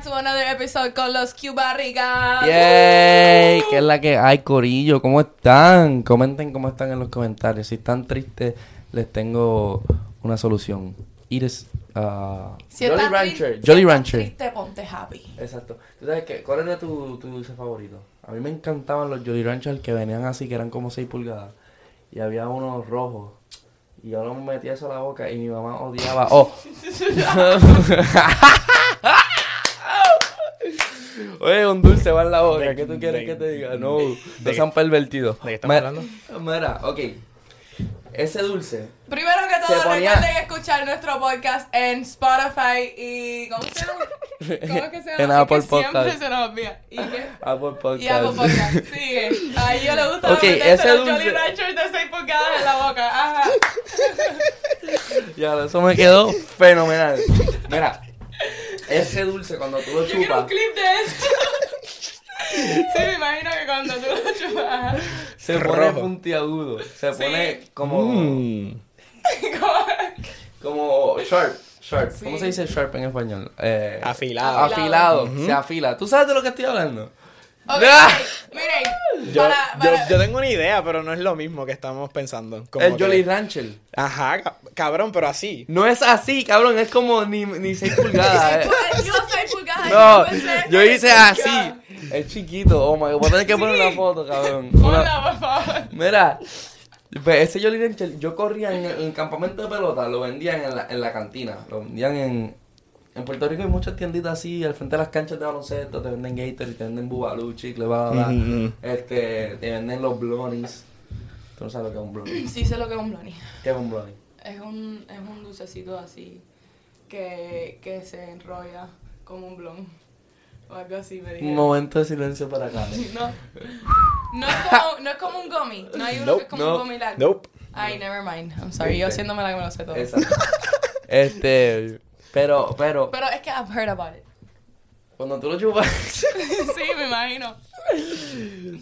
back to another episode con los Cuba Rica. ¡Yay! ¿Qué es la que hay, Corillo? ¿Cómo están? Comenten cómo están en los comentarios. Si están tristes, les tengo una solución. Iris, uh, Si Jolly Rancher. si Jolly estás Rancher. triste, ponte happy. Exacto. ¿Tú sabes qué? ¿Cuál era tu, tu dulce favorito? A mí me encantaban los Jolly Rancher que venían así, que eran como 6 pulgadas. Y había unos rojos. Y yo me metía eso a la boca y mi mamá odiaba. ¡Oh! Oye, un dulce va en la boca. ¿Qué tú quieres de- que te diga? No, no de- sean pervertidos. ¿de qué estamos Mira- hablando? Mira, ok. Ese dulce. Primero que todo, ponía- recuerden escuchar nuestro podcast en Spotify y... ¿Cómo se llama? ¿Cómo es que se llama? En Apple que Siempre Podcast. se nos olvida. ¿Y qué? Apple Podcast. Y Apple Podcast. Sigue. A ellos les gusta Ok, meterse ese los Jolly dulce- Ranchers de 6 pulgadas en la boca. Ajá. Ya, eso me quedó fenomenal. Mira, ese dulce cuando tú lo Yo quiero un chupas, clip de esto. Sí, me imagino que cuando tú lo chupas... se pone Rojo. puntiagudo. Se Sí. pone como, Mm. como sharp. Sharp. Sí. ¿Cómo se dice sharp en español? Eh, Afilado. afilado. Ujú. Se afila. ¿Tú sabes de lo que estoy hablando? Ok, ¡Ah! miren, Yo, para, yo, para- yo tengo una idea, pero no es lo mismo que estamos pensando. Como El que- Jolly Rancher. Ajá, ca- cabrón, pero así. No es así, cabrón. Es como ni, ni 6 pulgadas. eh. Yo soy pulgada. No, yo hice así. Es chiquito. Oh my god. Voy a tener que poner una foto, cabrón. Una- Ponla, por favor. Mira, pues ese Jolly Rancher, yo corría en el, en el campamento de pelota, lo vendían en la, en la cantina, lo vendían en... En Puerto Rico hay muchas tienditas así, al frente de las canchas de baloncesto, te venden Gator, te venden Bubalú, chicle, bla, bla, bla. Ujú, ujú. Este, te venden los blonies. Tú no sabes lo que es un blonnie. Sí sé lo que es un blondie. ¿Qué es un blonnie? Es un, es un dulcecito así que, que se enrolla como un blon. O algo así, me Un momento de silencio para acá. No. No es, como, no es como un gummy. No hay uno que es como Nope, un gummy largo. Nope. Ay, never mind. I'm sorry. Yo haciéndome la que me lo sé todo. Exacto. Este, pero, pero, Pero es que I've heard about it. cuando tú lo chupas, sí, me imagino.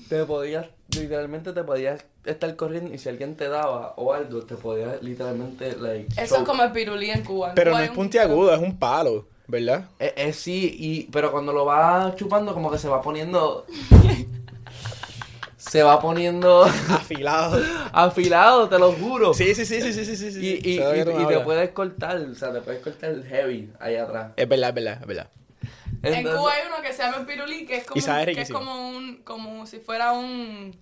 te podías, literalmente te podías estar corriendo y si alguien te daba o algo, te podías literalmente, like, Eso es como el pirulí en Cuba. Pero no es un- puntiagudo, es un palo, ¿verdad? Eh, eh, sí, y, pero cuando lo vas chupando, como que se va poniendo. se va poniendo Afilado. afilado, te lo juro. Sí, sí, sí, sí, sí, sí, sí. Y, y, y- y te puedes cortar, o sea, te puedes cortar heavy ahí atrás. Es verdad, es verdad, es verdad. En Entonces- Cuba hay uno que se llama el pirulí, que es como, que es como un, como si fuera un,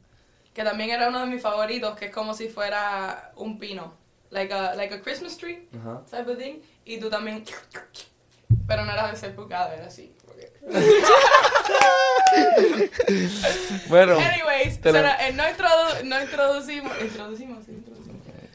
que también era uno de mis favoritos, que es como si fuera un pino, like a, like a Christmas tree Ajá. type of thing, y tú también, pero no era de ser pulgada, era así. Bueno, Anyways, te lo- so, eh, no, introdu- no introducimos, introducimos, sí, introducimos.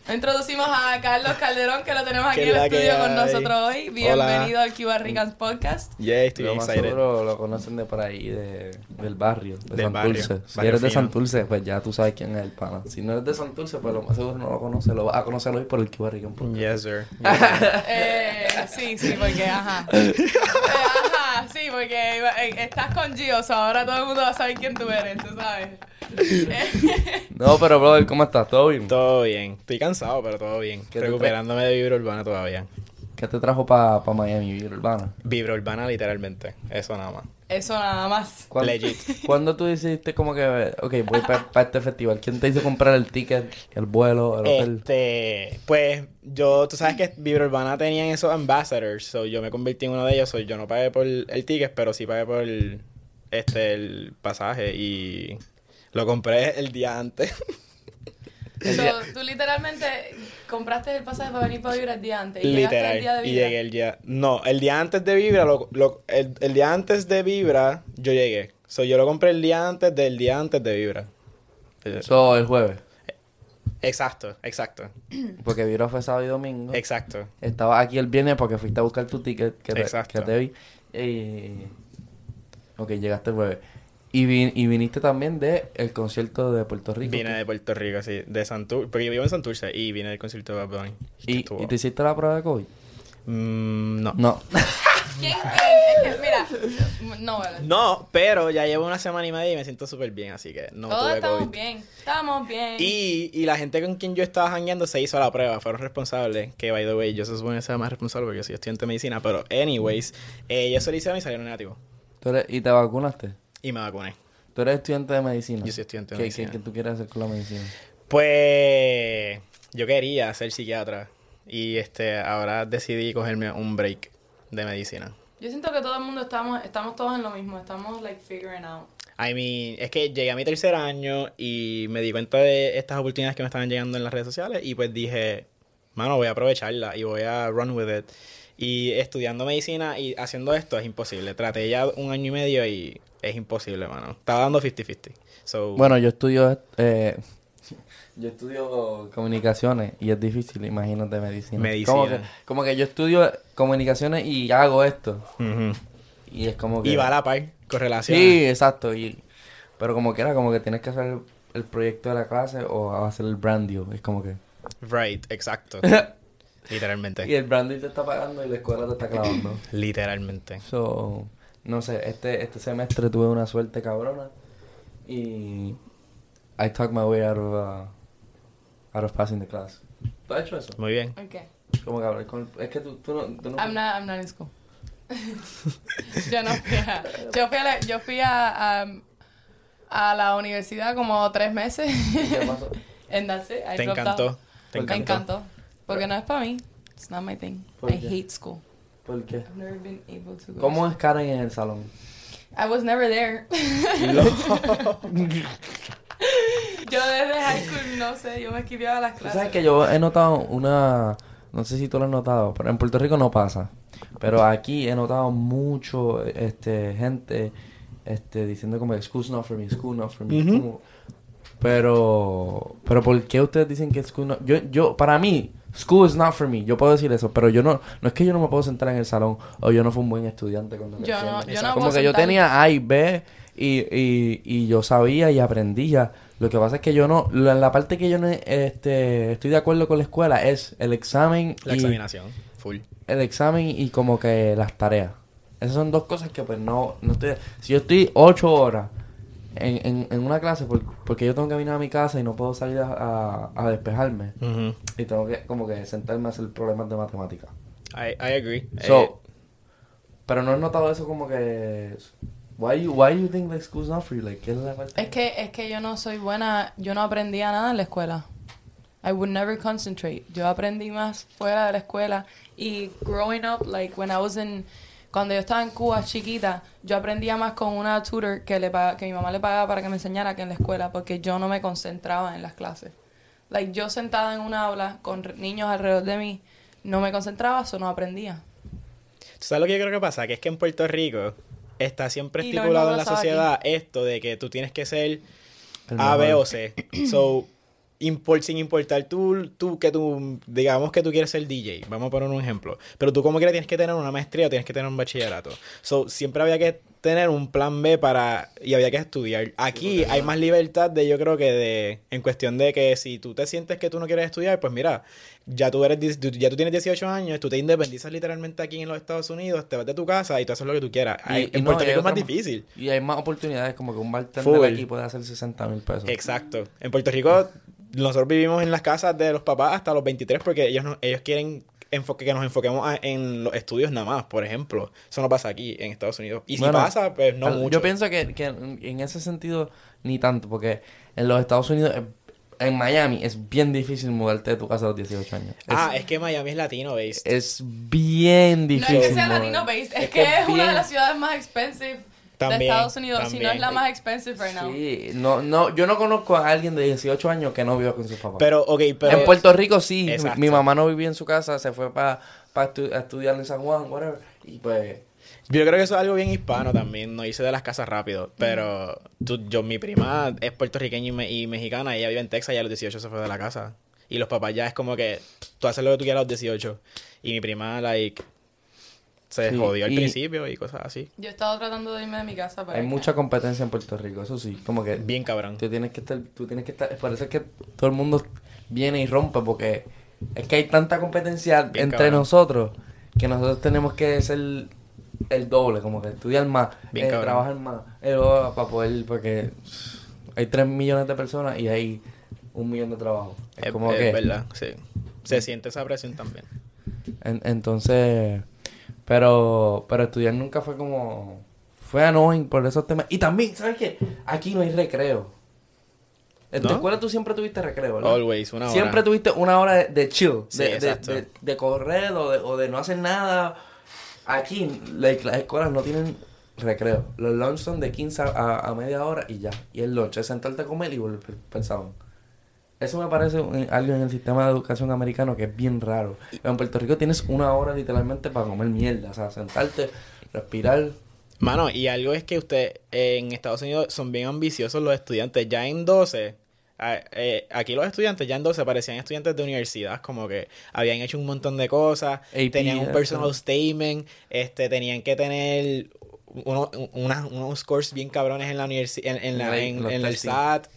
No Introducimos a Carlos Calderón, que lo tenemos aquí en el estudio con nosotros hoy. Bienvenido al Cuba Ricans Podcast. Yeah, estoy lo más seguro lo conocen de por ahí, de, del barrio, de Del barrio, Santurce. Si barrio eres de fino. Santurce, pues ya tú sabes quién es el pana. Si no eres de Santurce, pues lo más seguro no lo conoces. Lo vas a conocer hoy por el Cuba Rican Podcast. Yes, sir. Eh, sí, sí, porque ajá. Eh, ajá, sí, porque eh, estás con Gio, so ahora todo el mundo va a saber quién tú eres, tú sabes. No, pero brother, ¿cómo estás? ¿Todo bien? Todo bien. Estoy cansado, pero todo bien. ¿Qué te Recuperándome de vibra urbana todavía. ¿Qué te trajo para pa Miami, Vibra Urbana? Vibra urbana literalmente. Eso nada más. Eso nada más. ¿Cuándo, Legit. ¿Cuándo tú decidiste como que, ok, voy para este festival? ¿Quién te hizo comprar el ticket, el vuelo, el hotel? Este, pues yo, tú sabes que Vibra Urbana tenían esos ambassadors, so yo me convertí en uno de ellos, so yo no pagué por el ticket, pero sí pagué por el, este, el pasaje y lo compré el día antes. So, tú literalmente compraste el pasaje para venir para Vibra el día antes. Y llegaste Literal. el día de y Vibra. llegué el día, no, el día antes de Vibra, lo, lo- el, el día antes de Vibra, yo llegué. So yo lo compré el día antes del día antes de Vibra. Eh, So, el jueves. Exacto, exacto, Porque Vibra fue sábado y domingo. exacto. Estaba aquí el viernes porque fuiste a buscar tu ticket que te, Exacto. que te vi. Y... Ok, llegaste el jueves. Y, vin- y viniste también de el concierto de Puerto Rico. Vine de Puerto Rico, sí, de Santurce, porque yo vivo en Santurce y vine del concierto de Bad Bunny. ¿Y, Estuvo- ¿Y te hiciste la prueba de COVID? Mm, no. No. ¿Quién, quién? Es que, mira, No, vale. No, pero ya llevo una semana y media y me siento súper bien, así que no Todos tuve estamos COVID. bien. Estamos bien. Y, y la gente con quien yo estaba jangueando se hizo la prueba, fueron responsables. Que, by the way, yo se supone que sea más responsable porque yo soy estudiante de medicina. Pero, anyways, eh, ellos se lo hicieron y salieron negativos. ¿Tú eres- ¿Y te vacunaste? Y me vacuné. Tú eres estudiante de medicina. Yo soy estudiante de ¿Qué, medicina. ¿Qué, qué tú quieres hacer con la medicina? Pues yo quería ser psiquiatra. Y este ahora decidí cogerme un break de medicina. Yo siento que todo el mundo estamos, estamos todos en lo mismo. Estamos, like, figuring out. I mean, es que llegué a mi tercer año y me di cuenta de estas oportunidades que me estaban llegando en las redes sociales y pues dije, mano, voy a aprovecharla y voy a run with it. Y estudiando medicina y haciendo esto es imposible. Traté ya un año y medio y es imposible, mano. Estaba dando 50-50. So, Bueno, yo estudio... Eh, yo estudio comunicaciones y es difícil, imagínate, medicina. Medicina. Como que, como que yo estudio comunicaciones y hago esto. Y es como que... Y va a la par, correlación. Sí, exacto. Y, pero como que era como que tienes que hacer el, el proyecto de la clase o hacer el brand deal. Es como que... Right, exacto. Literalmente. y el brand deal te está pagando y la escuela te está clavando. Literalmente. So, no sé, este, este semestre tuve una suerte cabrona y I talked my way out of, uh, out of passing the class. ¿Tú has hecho eso? Muy bien. Okay. Como con... Es que tú, tú no... Tú no I'm not, I'm not in school. yo no fui a... Yo fui a la, yo fui a, a, a la universidad como tres meses. ¿Qué pasó? And that's it. I Te encantó. out. Te Me Me encantó. encantó. Porque no es para mí. It's not my thing. ¿Por I qué? hate school. ¿Por qué? I've never been able to go. ¿Cómo es Karen en el salón? I was never there. yo desde high school, no sé, yo me esquiviaba las clases. sabes que yo he notado una... No sé si tú lo has notado, pero en Puerto Rico no pasa. Pero aquí he notado mucho este gente este diciendo como school's not for me, school not for me. Como- pero pero ¿por qué ustedes dicen que school no yo yo para mí school is not for me. Yo puedo decir eso, pero yo no no es que yo no me puedo sentar en el salón o yo no fui un buen estudiante cuando Yo crecí. no- yo no como puedo que yo tenía A y B y, y, y yo sabía y aprendía. Lo que pasa es que yo no, la, la parte que yo no este, estoy de acuerdo con la escuela es el examen La y examinación. Full. el examen y como que las tareas. Esas son dos cosas que pues no, no estoy... Si yo estoy ocho horas en, en, en una clase por- porque yo tengo que venir a mi casa y no puedo salir a, a, a despejarme y tengo que como que sentarme a hacer problemas de matemática. I, I agree. So, Eh, pero no he notado eso como que... Why you, why you think like school's not for you? Like, ¿qué es la? Es que, es que yo no soy buena, yo no aprendía nada en la escuela. I would never concentrate. Yo aprendí más fuera de la escuela y growing up, like when I was in, cuando yo estaba en Cuba chiquita, yo aprendía más con una tutor que le que mi mamá le pagaba para que me enseñara que en la escuela, porque yo no me concentraba en las clases. Like yo sentada en un aula con re- niños alrededor de mí, no me concentraba, eso no aprendía. ¿Tú sabes lo que yo creo que pasa? Que es que en Puerto Rico está siempre estipulado en la sociedad esto de que tú tienes que ser A, B o C. So, impor- sin importar tú, tú, que tú, digamos que tú quieres ser DJ, vamos a poner un ejemplo, pero tú como quieras tienes que tener una maestría o tienes que tener un bachillerato. So, siempre había que tener un plan B para, y había que estudiar. Aquí hay más libertad de, yo creo que de, en cuestión de que si tú te sientes que tú no quieres estudiar, pues mira, ya tú eres, ya tú tienes 18 años, tú te independizas literalmente aquí en los Estados Unidos, te vas de tu casa y tú haces lo que tú quieras. Y- Ay, y en no, Puerto Rico es más difícil. Y hay más oportunidades, como que un bartender Full. aquí puede hacer 60 mil pesos. Exacto. En Puerto Rico, nosotros vivimos en las casas de los papás hasta los 23 porque ellos, no- ellos quieren enfoque, que nos enfoquemos a- en los estudios nada más, por ejemplo. Eso no pasa aquí en Estados Unidos. Y si Bueno, pasa, pues no mucho. Yo pienso que, que en ese sentido ni tanto, porque en los Estados Unidos, eh, en Miami, es bien difícil mudarte de tu casa a los 18 años. Es, Ah, es que Miami es latino, ¿veis? es bien No difícil. es que sea mover. latino based, es, Es que, que es una de las ciudades más expensive de También, Estados Unidos, si no también. es la más expensive right now. Sí, no, no, yo no conozco a alguien de 18 años que no viva con sus papás. Pero, ok, pero... en Puerto Rico sí, mi- mi mamá no vivía en su casa, se fue para estudiar en San Juan, whatever, y pues... Yo creo que eso es algo bien hispano también, no hice de las casas rápido, pero tú, yo, mi prima es puertorriqueña y, me- y mexicana, ella vive en Texas y a los 18 se fue de la casa. Y los papás ya es como que tú haces lo que tú quieras a los 18. Y mi prima, like, se Sí, jodió al y- principio y cosas así. Yo he estado tratando de irme de mi casa para Hay mucha competencia en Puerto Rico, eso sí, como que Bien cabrón. tú tienes que estar, tú tienes que estar, por eso es que todo el mundo viene y rompe, porque es que hay tanta competencia Bien entre cabrón. nosotros que nosotros tenemos que ser el doble, como que estudiar más, Bien eh, cabrón. trabajar más, eh, oh, para poder, porque hay 3 millones de personas y hay un millón de trabajos. Es, Es, como es que, verdad, sí. Se siente esa presión también. en- entonces, pero, pero estudiar nunca fue como, fue annoying por esos temas. Y también, ¿sabes qué? Aquí no hay recreo. En tu ¿No? escuela tú siempre tuviste recreo, ¿verdad? Always, una hora. Siempre tuviste una hora de, de chill, Sí, de, de, de- de correr o de, o de no hacer nada. Aquí, like, las escuelas no tienen recreo. Los lunch son de 15 a, a media hora y ya. Y el lunch es sentarte a comer y volver pensaban. Eso me parece un- algo en el sistema de educación americano que es bien raro. En Puerto Rico tienes una hora literalmente para comer mierda. O sea, sentarte, respirar. Mano, y algo es que usted eh, en Estados Unidos son bien ambiciosos los estudiantes. Ya en 12, a- eh, aquí los estudiantes ya en 12 parecían estudiantes de universidad, como que habían hecho un montón de cosas, AP, tenían un personal statement, este, tenían que tener uno- una- unos scores bien cabrones en la universidad, en, en la- En el. SAT.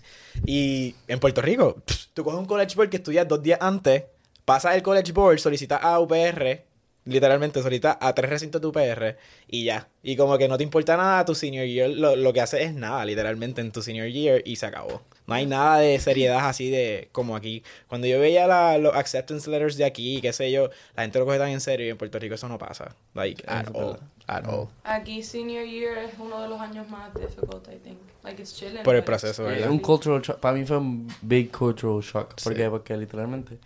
Y en Puerto Rico, tú coges un college board que estudias dos días antes, pasas el college board, solicitas a UPR, literalmente solicitas a tres recintos de UPR y ya. Y como que no te importa nada, tu senior year lo, lo que haces es nada, literalmente en tu senior year y se acabó. No hay nada de seriedad así de como aquí. Cuando yo veía la- los acceptance letters de aquí, qué sé yo, la gente lo coge tan en serio y en Puerto Rico eso no pasa. Like, at all. At all. Aquí senior year es uno de los años más difficult, I think. Like it's chilling. Por el proceso, Eh, ¿verdad? un cultural shock. Para mí fue un big cultural shock. ¿Por Sí. qué? Porque literalmente,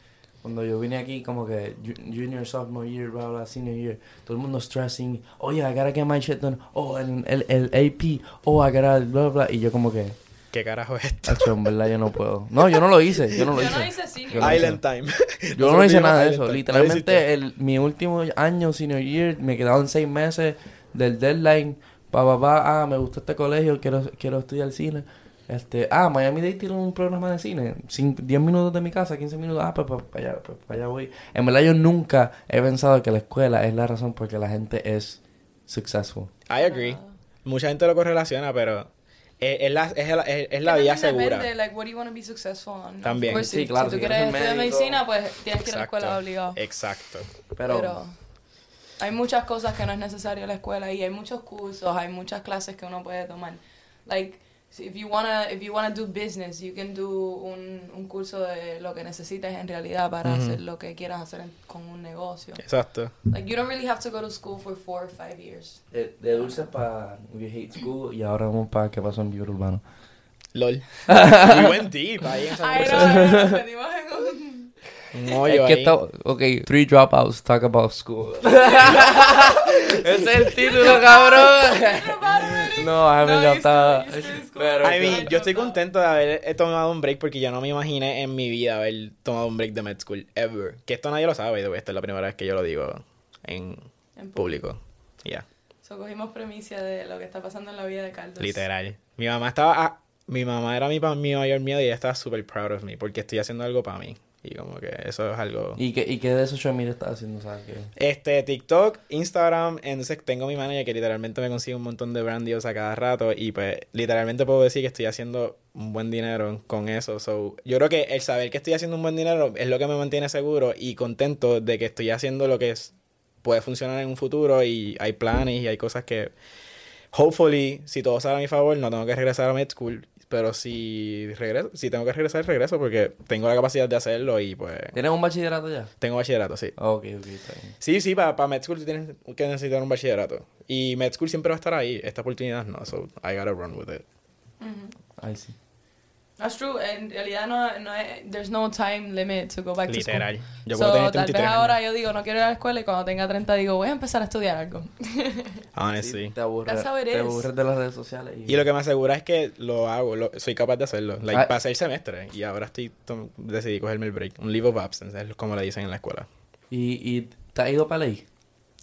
cuando yo vine aquí, como que ju- junior, sophomore year, bla, bla, senior year, todo el mundo stressing. Oh, yeah, I gotta get my shit done. Oh, el, el, el AP. Oh, I gotta, bla, bla. Y yo, como que, ¿Qué carajo es esto? Tacho, en verdad, yo no puedo. No, yo no lo hice. Yo no lo Yo hice. no hice senior. Yo no Island Time. Yo no Nosotros hice nada de eso. Time. ¿No Literalmente, el, mi último año, senior year, me quedaban seis meses del deadline. Pa, pa, pa, ah, me gusta este colegio, quiero, quiero estudiar cine. Este, ah, Miami Dade tiene un programa de cine. Cin- 10 minutos de mi casa, 15 minutos. Ah, pues para allá, pues, pa' allá voy. En verdad, yo nunca he pensado que la escuela es la razón por que la gente es successful. I agree. Mucha gente lo correlaciona, pero es, es la, es, la- es- es la vía también segura. depende, like, what do you want to be successful on? También. Course, Sí, si, claro, si si tú quieres quieres estudiar medicina, pues tienes que ir a la Exacto. escuela obligado. Exacto. Pero, Pero hay muchas cosas que no es necesario en la escuela y hay muchos cursos, hay muchas clases que uno puede tomar. Like, si- if you wanna, if you wanna do business, you can do un, un curso de lo que necesites en realidad para Ujú. hacer lo que quieras hacer en- con un negocio. Exacto. Like, you don't really have to go to school for four or five years. de, de dulces para We Hate School y ahora vamos para qué pasó en Vibro Urbano. LOL. We went deep ahí en esa un... Hoyo es que ahí. está, ok, three dropouts talk about school. Ese es el título, cabrón. no, I still in school. Pero, I mean, yo estoy contento de haber tomado un break porque yo no me imaginé en mi vida haber tomado un break de med school ever. Que esto nadie lo sabe, esta es la primera vez que yo lo digo en En público. Ya, So, cogimos premisa de lo que está pasando en la vida de Carlos. literal. Mi mamá estaba, ah, mi mamá era mi, mi mayor miedo y ella estaba super proud of me porque estoy haciendo algo para mí. Y como que eso es algo... ¿Y qué, ¿Y qué de esos media estás haciendo? ¿Sabes qué? Este, TikTok, Instagram, entonces tengo mi manager que literalmente me consigue un montón de brand deals a cada rato y pues literalmente puedo decir que estoy haciendo un buen dinero con eso. So, yo creo que el saber que estoy haciendo un buen dinero es lo que me mantiene seguro y contento de que estoy haciendo lo que es, puede funcionar en un futuro y hay planes y hay cosas que, hopefully, si todo sale a mi favor, no tengo que regresar a med school. Pero si regreso, si tengo que regresar, regreso porque tengo la capacidad de hacerlo y pues ¿Tienes un bachillerato ya? tengo bachillerato, sí. Ok, ok, está bien. Sí, sí, para Med School tú tienes que necesitar un bachillerato. Y Med School siempre va a estar ahí. Esta oportunidad no, so I gotta run with it. Ay, sí. That's true. En realidad no, no hay, there's no time limit to go back to Literal. school. Yo So, puedo tener tal 33 vez ahora años. yo digo, no quiero ir a la escuela y cuando tenga 30 digo, voy a empezar a estudiar algo. Honestly. Te aburres, That's how it te aburres de las redes sociales. Y, Y lo que me asegura es que lo hago, lo- soy capaz de hacerlo. Like, Ah. pasé el semestre y ahora estoy decidí cogerme el break. Un leave of absence, es como le dicen en la escuela. y, y te has ido para ley.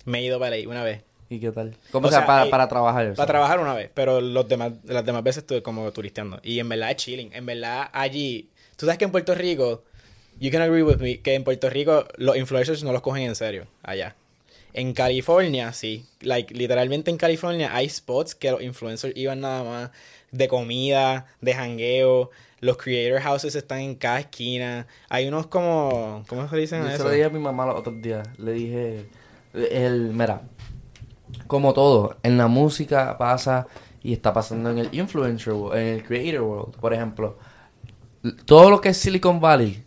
Me he ido para ahí una vez. ¿Y qué tal? ¿Cómo O sea, sea, para, hay- para trabajar? Para trabajar una vez, pero los demás, las demás veces estuve como turisteando. Y en verdad es chilling. En verdad allí, tú sabes que en Puerto Rico, you can agree with me, que en Puerto Rico los influencers no los cogen en serio, allá. En California, sí. Like, literalmente en California hay spots que los influencers iban nada más de comida, de jangueo. Los creator houses están en cada esquina. Hay unos como... ¿Cómo se dicen Yo a se eso? lo dije a mi mamá los otros días. Le dije, el, mira, como todo, en la música pasa y está pasando en el influencer world, en el creator world. Por ejemplo, todo lo que es Silicon Valley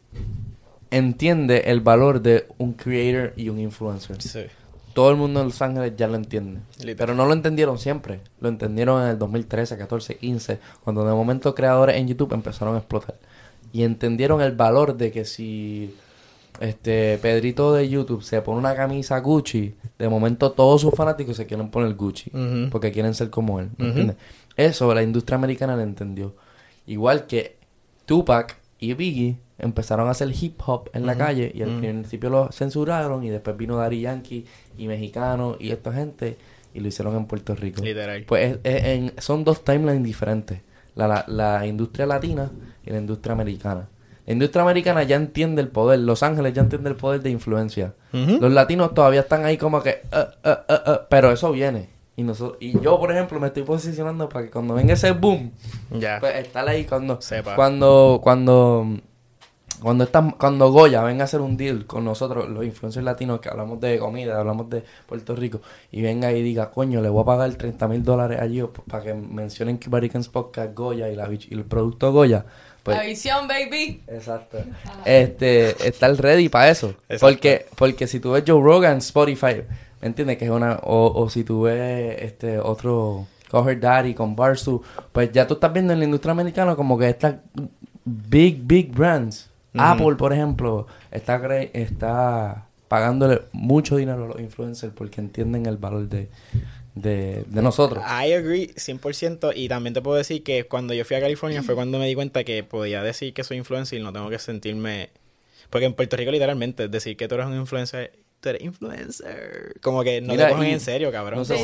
entiende el valor de un creator y un influencer. Sí. Todo el mundo en Los Ángeles ya lo entiende. Literal. Pero no lo entendieron siempre. Lo entendieron en el 2013, 14, 15, cuando de momento creadores en YouTube empezaron a explotar. Y entendieron el valor de que si este Pedrito de YouTube se pone una camisa Gucci, de momento todos sus fanáticos se quieren poner Gucci. Porque quieren ser como él. ¿me entiendes? Eso la industria americana lo entendió. Igual que Tupac y Biggie empezaron a hacer hip hop en la calle y al principio lo censuraron y después vino Daddy Yankee y Mexicano y esta gente y lo hicieron en Puerto Rico. Literal. Pues es- es en- son dos timelines diferentes. La, la, la industria latina y la industria americana. La industria americana ya entiende el poder. Los Ángeles ya entiende el poder de influencia. Los latinos todavía están ahí como que... "Uh, uh, uh, uh", pero eso viene. Y, nosotros, y yo, por ejemplo, me estoy posicionando para que cuando venga ese boom, Ya. pues estar ahí cuando... Sepa. Cuando... Cuando... Cuando, esta- cuando Goya venga a hacer un deal con nosotros, los influencers latinos que hablamos de comida, hablamos de Puerto Rico, y venga y diga, coño, le voy a pagar 30 mil dólares allí para que mencionen que Americans Podcast Goya y, la, y el producto Goya. Pues, La visión, baby. Exacto. Este, estar ready para eso. Exacto. Porque, porque si tú ves Joe Rogan, Spotify, ¿me entiendes? Que es una, o, o si tú ves este otro Cover Daddy con Barsu, pues ya tú estás viendo en la industria americana como que estas big, big brands. Apple, por ejemplo, está, está pagándole mucho dinero a los influencers porque entienden el valor de, de, de nosotros. I agree 100% y también te puedo decir que cuando yo fui a California fue cuando me di cuenta que podía decir que soy influencer y no tengo que sentirme... Porque en Puerto Rico literalmente decir que tú eres un influencer, tú eres influencer. Como que no Mira, te cogen y- en serio, cabrón. no sé.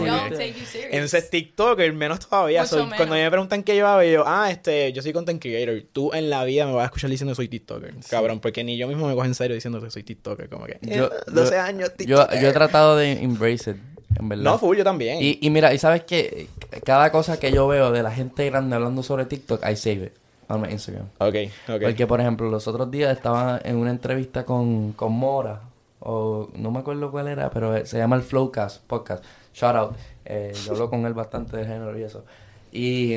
Entonces TikToker, menos todavía. Mucho Soy- menos. Cuando me preguntan qué yo hago, yo, ah, este, yo soy content creator. Tú en la vida me vas a escuchar diciendo que soy TikToker. Cabrón, porque ni yo mismo me cojo en serio diciendo que soy TikToker. Como que, Yo- eh, 12 yo- años, Yo, TikToker. yo he tratado de embrace it, en verdad. No, full, yo también. Y, y mira, y sabes que cada cosa que yo veo de la gente grande hablando sobre TikTok, I save it on my Instagram. Ok, ok. Porque, por ejemplo, los otros días estaba en una entrevista con, con Mora, o no me acuerdo cuál era, pero se llama el Flowcast Podcast. Shout out. Eh, yo hablo con él bastante de género y eso. Y,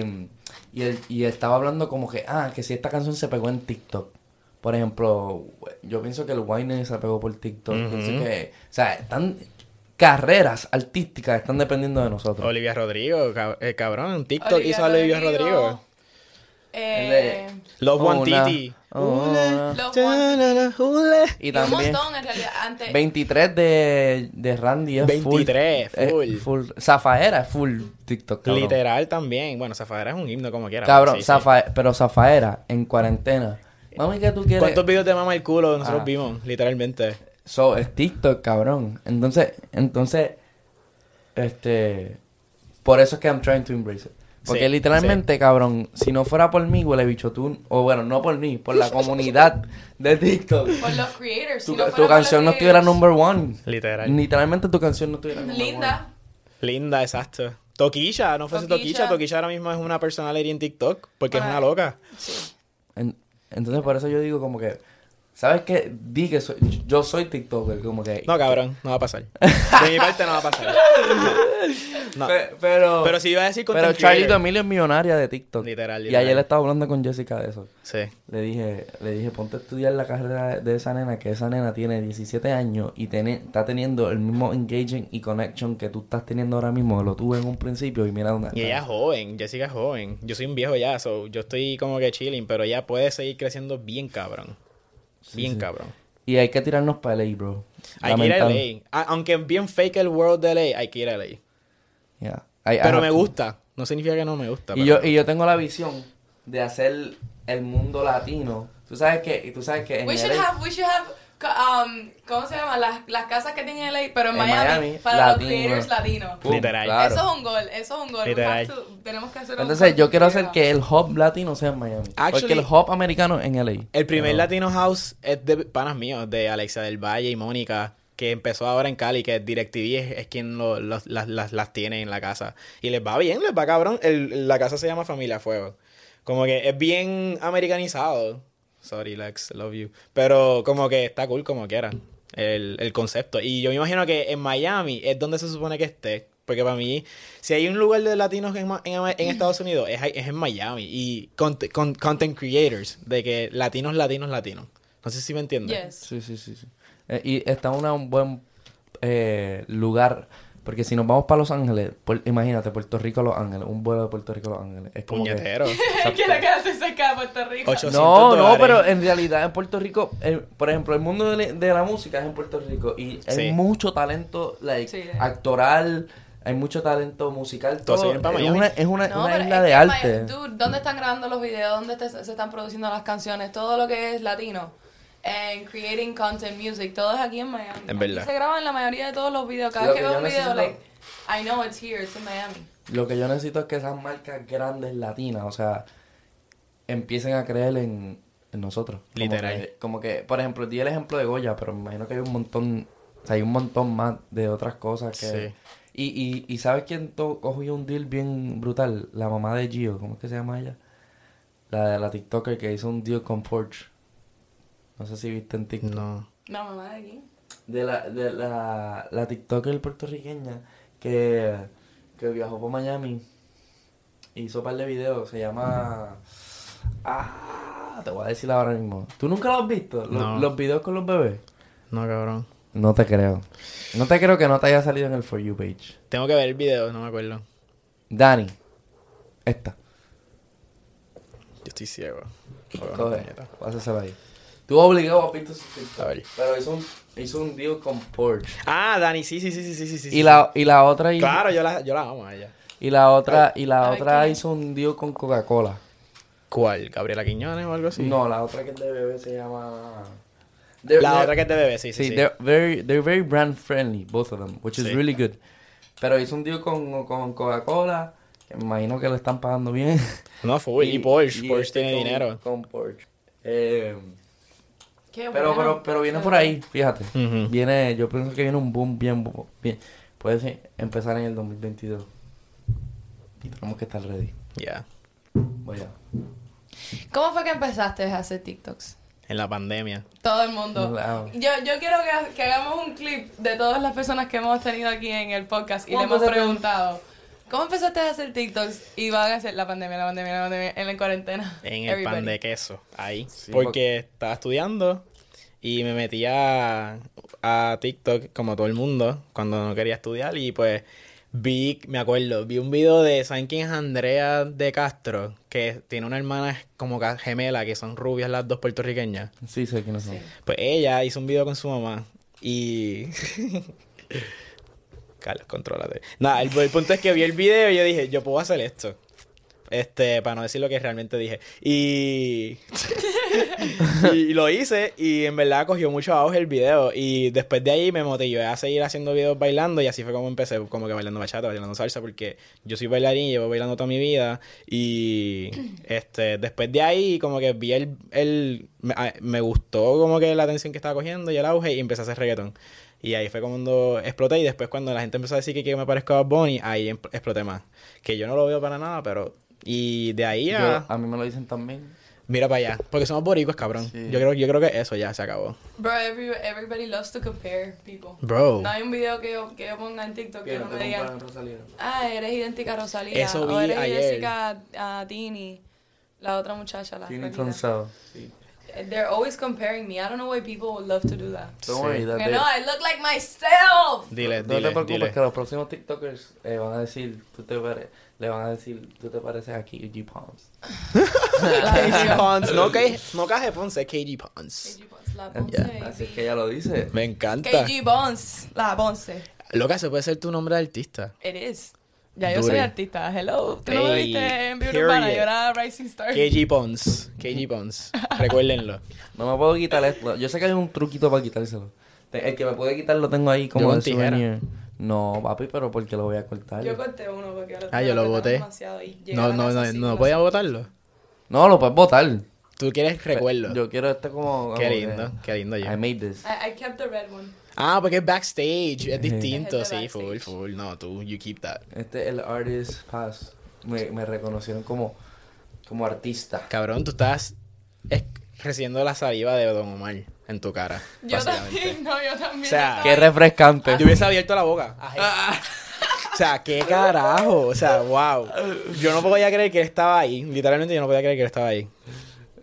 y, él, y estaba hablando como que, ah, que si esta canción se pegó en TikTok. Por ejemplo, yo pienso que el Wayne se pegó por TikTok. Pienso que, o sea, están carreras artísticas están dependiendo de nosotros. Olivia Rodrigo, cab- eh, cabrón, TikTok Olivia hizo a Olivia Rodrigo. Rodrigo. Eh, Love One Titi. oh. Y y un también montón en realidad. Antes, 23 de, de Randy es 23, full. full. eh, full. Zafaera es full TikTok, cabrón. Literal también. Bueno, Zafadera es un himno como quiera. Cabrón, sí, sí. Zafa- pero Zafaera en cuarentena. Mami, ¿qué tú quieres? ¿Cuántos videos de Mama el culo nosotros Ah. vimos? Literalmente. So, es TikTok, cabrón. Entonces, entonces, este, por eso es que I'm trying to embrace it. Porque Sí, literalmente, cabrón, si no fuera por mí, huele bicho, tú, o bueno, no por mí, por la comunidad de TikTok, por los creators. tu, si no tu fuera por canción no estuviera number one. Literal. Literalmente tu canción no estuviera number Linda. Linda, exacto. Toquilla, no fuese Toquilla. Toquilla. Ahora mismo es una personality en TikTok porque es una loca. one. En- entonces, por eso yo digo como que, ¿sabes qué? Di que soy, yo soy TikToker, como que... No, cabrón, no va a pasar. De mi parte no va a pasar. No. Pe- pero... Pero si iba a decir Pero content Charlie. D'Amelio es millonaria de TikTok. Literal, Y literal. ayer estaba hablando con Jessica de eso. Sí. Le dije, le dije, ponte a estudiar la carrera de esa nena, que esa nena tiene 17 años y tiene, está teniendo el mismo engaging y connection que tú estás teniendo ahora mismo, lo tuve en un principio y mira dónde Y ella es joven, Jessica es joven. Yo soy un viejo ya, so yo estoy como que chilling, pero ella puede seguir creciendo bien cabrón. Bien sí. cabrón. Y hay que tirarnos para LA, bro. Hay que ir a. LA. A- Aunque es bien fake el world de LA, hay que ir a LA. Yeah. I- Pero me to. gusta. No significa que no me gusta. Y pero- yo, y yo tengo la visión de hacer el mundo latino. Tú sabes que, y tú sabes que en We should have, we should have, um, ¿cómo se llama? Las, las casas que tiene LA, pero en, En Miami, Miami, para latino. los creators latinos. Literal. claro. Eso es un gol, eso es un gol. To- tenemos que hacer un Entonces yo quiero hacer que el hub latino sea en Miami. Actually- porque el hub americano en LA. El primer Latino House es de panas míos, de Alexa del Valle y Mónica, que empezó ahora en Cali, que DirecTV es, es quien lo- los- las, las, las tiene en la casa. Y les va bien, les va cabrón. El- la casa se llama Familia Fuego. Como que es bien americanizado. Sorry, Lex, love you. Pero como que está cool como quiera el, el concepto. Y yo me imagino que en Miami es donde se supone que esté. Porque para mí, si hay un lugar de latinos en, ma- en, en Estados Unidos, es, es en Miami. Y con, con- content creators, de que latinos, latinos, latinos. No sé si me entiendes. Yes. Sí, sí, sí. sí. Eh, y está en un buen eh, lugar. Porque si nos vamos para Los Ángeles, imagínate, Puerto Rico a Los Ángeles, un vuelo de Puerto Rico a Los Ángeles. Es como que- Puñetero. ¿Qué que hace cerca de Puerto Rico? Ocho- 800 No, no, pero en realidad en Puerto Rico, por ejemplo, el mundo de, la- de la música es en Puerto Rico y hay Sí. mucho talento like, Sí. actoral, hay mucho talento musical. Todo, vienen para es una, es una, No, una isla es de arte. Dude, ¿dónde están grabando los videos? ¿Dónde te- se están produciendo las canciones? Todo lo que es latino. En creating content music, todo es aquí en Miami. En verdad. Aquí se graban la mayoría de todos los videos. Cada Lo vez que que veo yo un video, necesito- like, I know it's here, it's in Miami. Lo que yo necesito es que esas marcas grandes latinas, o sea, empiecen a creer en, en nosotros. Como Literal. que- Como que, por ejemplo, di el ejemplo de Goya, pero me imagino que hay un montón, o sea, hay un montón más de otras cosas que... Sí. Y, y, y ¿sabes quién cogió un deal bien brutal? La mamá de Gio, ¿cómo es que se llama ella? La de la TikToker que hizo un deal con Forge. No sé si viste en TikTok. No. No, mamá de aquí. De la, de la, la TikToker puertorriqueña que, que viajó por Miami. Hizo un par de videos. Se llama. Ah, te voy a decir ahora mismo. ¿Tú nunca lo has visto? Los, No. los videos con los bebés. No, cabrón. No te creo. No te creo que no te haya salido en el For You page. Tengo que ver el video, no me acuerdo. Dani. Esta. Yo estoy ciego. Joder, Coge. Pásasela ahí. Tú obligado a ver. Pero hizo un, hizo un deal con Porsche. Ah, Dani, sí, sí, sí, sí, sí, sí. Y sí. la, y la otra hizo, Claro, yo la, yo la amo a ella. y la otra, y la otra hizo un deal con Coca-Cola. ¿Cuál? ¿Gabriela Quiñones o algo así? No, la otra que es de bebé se llama. They're- La they're- otra que es de bebé, sí, sí, Sí, sí. they're very, they're very brand friendly, both of them, which is Sí. really good. Pero hizo un deal con, con Coca-Cola, que me imagino que le están pagando bien. No, full. Y, Porsche, y Porsche este tiene con- dinero. Con Porsche. Eh, Qué pero, bueno. pero, pero viene por ahí, fíjate. Viene, yo pienso que viene un boom bien, bien. Puede ser- empezar en el 2022. Y tenemos que estar ready. Ya. Voy a. ¿Cómo fue que empezaste a hacer TikToks? En la pandemia. Todo el mundo. Claro. Yo, yo quiero que, que hagamos un clip de todas las personas que hemos tenido aquí en el podcast y le ¿Cómo hemos preguntado. ¿Cómo empezaste a hacer TikToks? Y van a hacer la pandemia, la pandemia, la pandemia, en la cuarentena. En el pan de queso. Ahí. Sí, porque estaba estudiando y me metía a TikTok como todo el mundo cuando no quería estudiar y pues vi, me acuerdo, vi un video de, ¿saben quién es Andrea de Castro? Que tiene una hermana como gemela que son rubias las dos puertorriqueñas. Sí, sé quiénes son. Sí. Pues ella hizo un video con su mamá y... Carlos. Nada, el, punto es que vi el video y yo dije, yo puedo hacer esto. Este, para no decir lo que realmente dije. Y... y lo hice y en verdad cogió mucho auge el video. Y después de ahí me motivé a seguir haciendo videos bailando y así fue como empecé, como que bailando bachata, bailando salsa, porque yo soy bailarín, llevo bailando toda mi vida. Y este, después de ahí como que vi el... el me, me gustó como que la atención que estaba cogiendo y el auge y empecé a hacer reggaetón. Y ahí fue cuando exploté y después cuando la gente empezó a decir que, que me parezco a Bad Bunny, ahí em- exploté más. Que yo no lo veo para nada, pero... Y de ahí a... Yo- a mí me lo dicen también. Mira para allá. Porque somos boricuas, cabrón. Sí. Yo, creo, yo creo que eso ya se acabó. Bro, every- everybody loves to compare people. Bro. No hay un video que yo, que yo ponga en TikTok que no me digan, ah, eres idéntica a Rosalía. Eso o vi eres ayer. idéntica a, a Tini. La otra muchacha, la Tiene flaquita. tonsado. Sí. They're always comparing me. I don't know why people would love to do that. Don't worry, that You they- know, I look like myself. Dile, no dile, te preocupes dile. que los próximos TikTokers eh, van a decir, tú te pare- le van a decir, tú te pareces a KG Pons. KG Pons. No, que, no Caje Ponce, es KG Pons. KG Bones, la Ponce. Así es que ella lo dice. Me encanta. KG Bones, la Ponce. Loca, se puede ser tu nombre de artista. It is. Ya yo Dure. soy artista. Hello. Tú no me viste en Beauty. Urbana. Yo era Rising Star. KG Pons. KG Pons. Recuérdenlo. No me puedo quitar esto. Yo sé que hay un truquito para quitárselo. El que me puede quitar lo tengo ahí como de tijera. souvenir. No, papi, pero porque lo voy a cortar. Yo corté uno porque ahora Ah, yo lo boté. No, no, no, no podía sé. votarlo. No, lo puedes botar. Tú quieres recuerdo. Yo quiero este como... Qué lindo, qué lindo yo. I made this. I, I kept the red one. Ah, porque es backstage, es distinto, Es sí, full, full. No, tú, you keep that. Este es el Artist Pass. Me, me reconocieron como, como artista. Cabrón, tú estás es- recibiendo la saliva de Don Omar en tu cara. Yo también, no, yo también. O sea, Qué ahí. refrescante. Yo hubiese abierto la boca. Ah, sea, qué carajo. O sea, wow. Yo no podía creer que él estaba ahí. Literalmente yo no podía creer que él estaba ahí.